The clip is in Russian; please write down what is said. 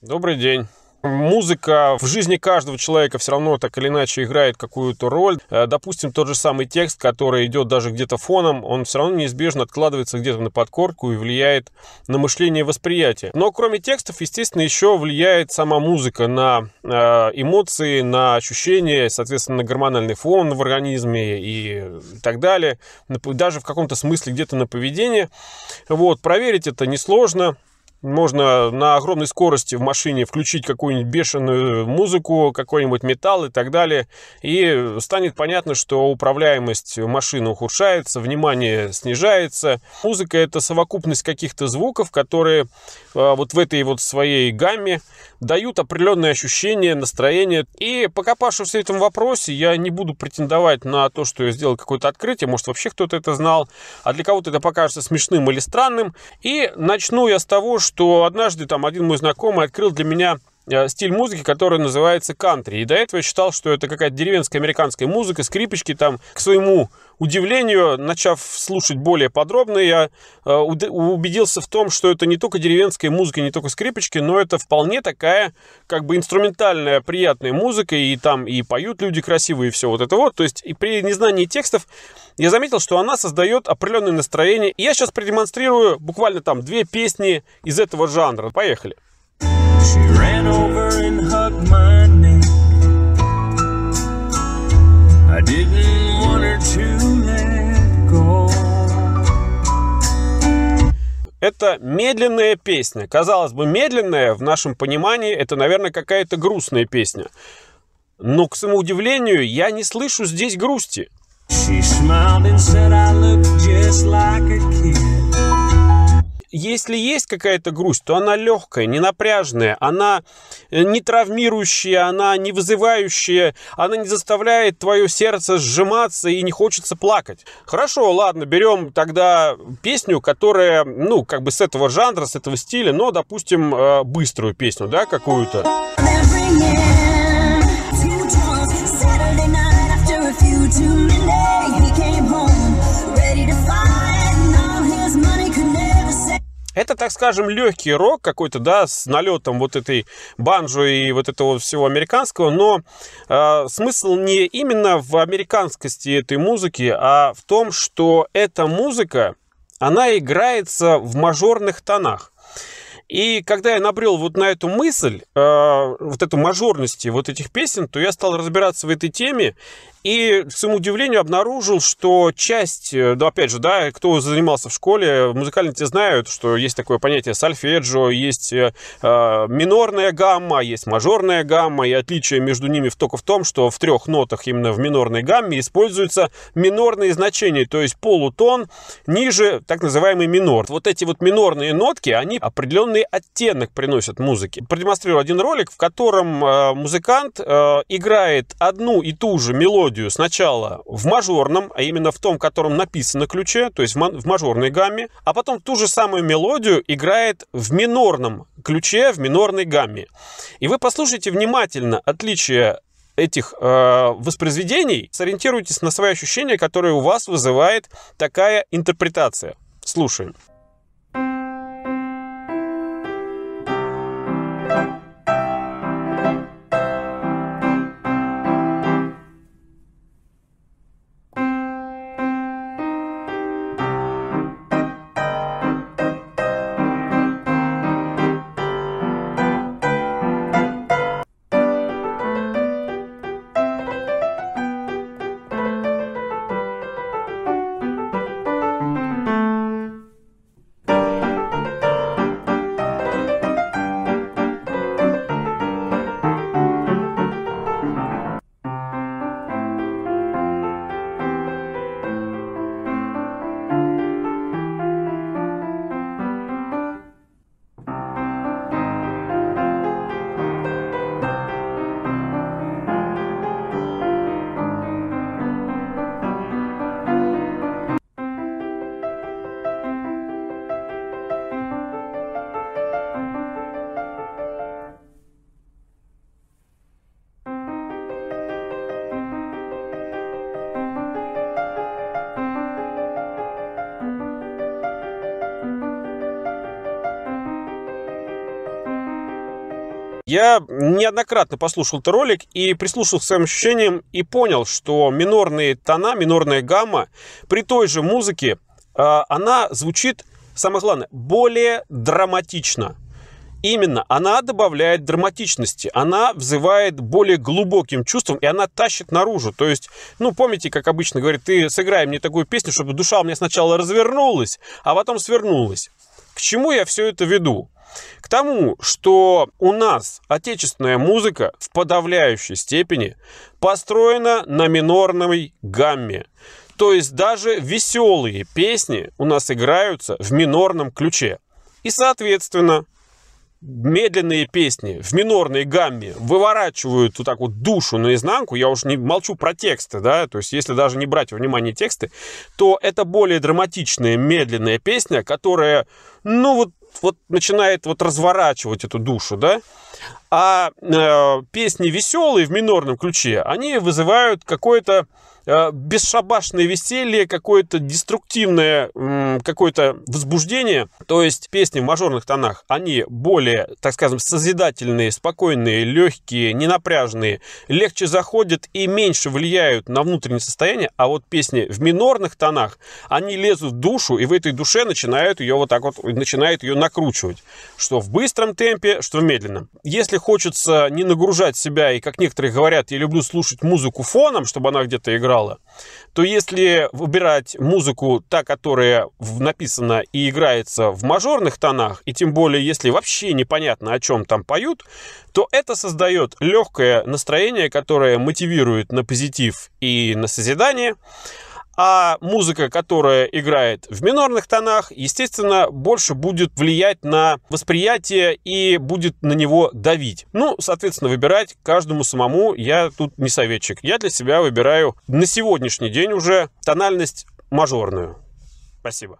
Добрый день. Музыка в жизни каждого человека все равно так или иначе играет какую-то роль. Э, допустим, тот же самый текст, который идет даже где-то фоном, он все равно неизбежно откладывается где-то на подкорку и влияет на мышление и восприятие. Но кроме текстов, естественно, еще влияет сама музыка на э, эмоции, на ощущения, соответственно, на гормональный фон в организме и так далее. Даже в каком-то смысле где-то на поведение. Вот, проверить это несложно. Можно на огромной скорости в машине включить какую-нибудь бешеную музыку, какой-нибудь металл и так далее. И станет понятно, что управляемость машины ухудшается, внимание снижается. Музыка это совокупность каких-то звуков, которые а, вот в этой вот своей гамме дают определенные ощущения, настроение. И покопавшись в этом вопросе, я не буду претендовать на то, что я сделал какое-то открытие, может вообще кто-то это знал, а для кого-то это покажется смешным или странным. И начну я с того, что однажды там один мой знакомый открыл для меня стиль музыки, который называется кантри. И до этого я считал, что это какая-то деревенская американская музыка, скрипочки там. К своему удивлению, начав слушать более подробно, я э, убедился в том, что это не только деревенская музыка, не только скрипочки, но это вполне такая как бы инструментальная, приятная музыка, и там и поют люди красивые, и все вот это вот. То есть и при незнании текстов я заметил, что она создает определенное настроение. И я сейчас продемонстрирую буквально там две песни из этого жанра. Поехали. She ran over and hugged my neck. I didn't want her to let go. Это медленная песня. Казалось бы, медленная в нашем понимании это, наверное, какая-то грустная песня. Но, к своему удивлению, я не слышу здесь грусти. She smiled and said I look just like a kid если есть какая-то грусть, то она легкая, не напряжная, она э, не травмирующая, она не вызывающая, она не заставляет твое сердце сжиматься и не хочется плакать. Хорошо, ладно, берем тогда песню, которая, ну, как бы с этого жанра, с этого стиля, но, допустим, э, быструю песню, да, какую-то. Это, так скажем, легкий рок какой-то, да, с налетом вот этой банджо и вот этого всего американского, но э, смысл не именно в американскости этой музыки, а в том, что эта музыка, она играется в мажорных тонах. И когда я набрел вот на эту мысль, э, вот эту мажорности вот этих песен, то я стал разбираться в этой теме и, к своему удивлению, обнаружил, что часть, э, ну, опять же, да, кто занимался в школе, музыкальные те знают, что есть такое понятие сальфеджио, есть э, э, минорная гамма, есть мажорная гамма, и отличие между ними только в том, что в трех нотах именно в минорной гамме используются минорные значения, то есть полутон ниже так называемый минор. Вот эти вот минорные нотки, они определенный оттенок приносят музыке. Продемонстрирую один ролик, в котором э, музыкант э, играет одну и ту же мелодию мелодию сначала в мажорном, а именно в том, котором написано ключе, то есть в мажорной гамме, а потом ту же самую мелодию играет в минорном ключе, в минорной гамме. И вы послушайте внимательно отличие этих э, воспроизведений, сориентируйтесь на свои ощущения, которые у вас вызывает такая интерпретация. Слушаем. Я неоднократно послушал этот ролик и прислушался к своим ощущениям и понял, что минорные тона, минорная гамма при той же музыке, а, она звучит, самое главное, более драматично. Именно, она добавляет драматичности, она взывает более глубоким чувством, и она тащит наружу. То есть, ну, помните, как обычно говорит, ты сыграй мне такую песню, чтобы душа у меня сначала развернулась, а потом свернулась. К чему я все это веду? К тому, что у нас отечественная музыка в подавляющей степени построена на минорной гамме. То есть даже веселые песни у нас играются в минорном ключе. И, соответственно, медленные песни в минорной гамме выворачивают вот так вот душу наизнанку, я уж не молчу про тексты, да, то есть если даже не брать во внимание тексты, то это более драматичная, медленная песня, которая, ну вот, вот начинает вот разворачивать эту душу, да, а э, песни веселые в минорном ключе, они вызывают какое-то Э, бесшабашное веселье, какое-то деструктивное какое-то возбуждение. То есть песни в мажорных тонах, они более, так скажем, созидательные, спокойные, легкие, ненапряжные, легче заходят и меньше влияют на внутреннее состояние. А вот песни в минорных тонах, они лезут в душу и в этой душе начинают ее вот так вот, начинают ее накручивать. Что в быстром темпе, что в медленном. Если хочется не нагружать себя, и как некоторые говорят, я люблю слушать музыку фоном, чтобы она где-то играла, то если выбирать музыку, та, которая написана и играется в мажорных тонах, и тем более, если вообще непонятно, о чем там поют, то это создает легкое настроение, которое мотивирует на позитив и на созидание, а музыка, которая играет в минорных тонах, естественно, больше будет влиять на восприятие и будет на него давить. Ну, соответственно, выбирать каждому самому я тут не советчик. Я для себя выбираю на сегодняшний день уже тональность мажорную. Спасибо.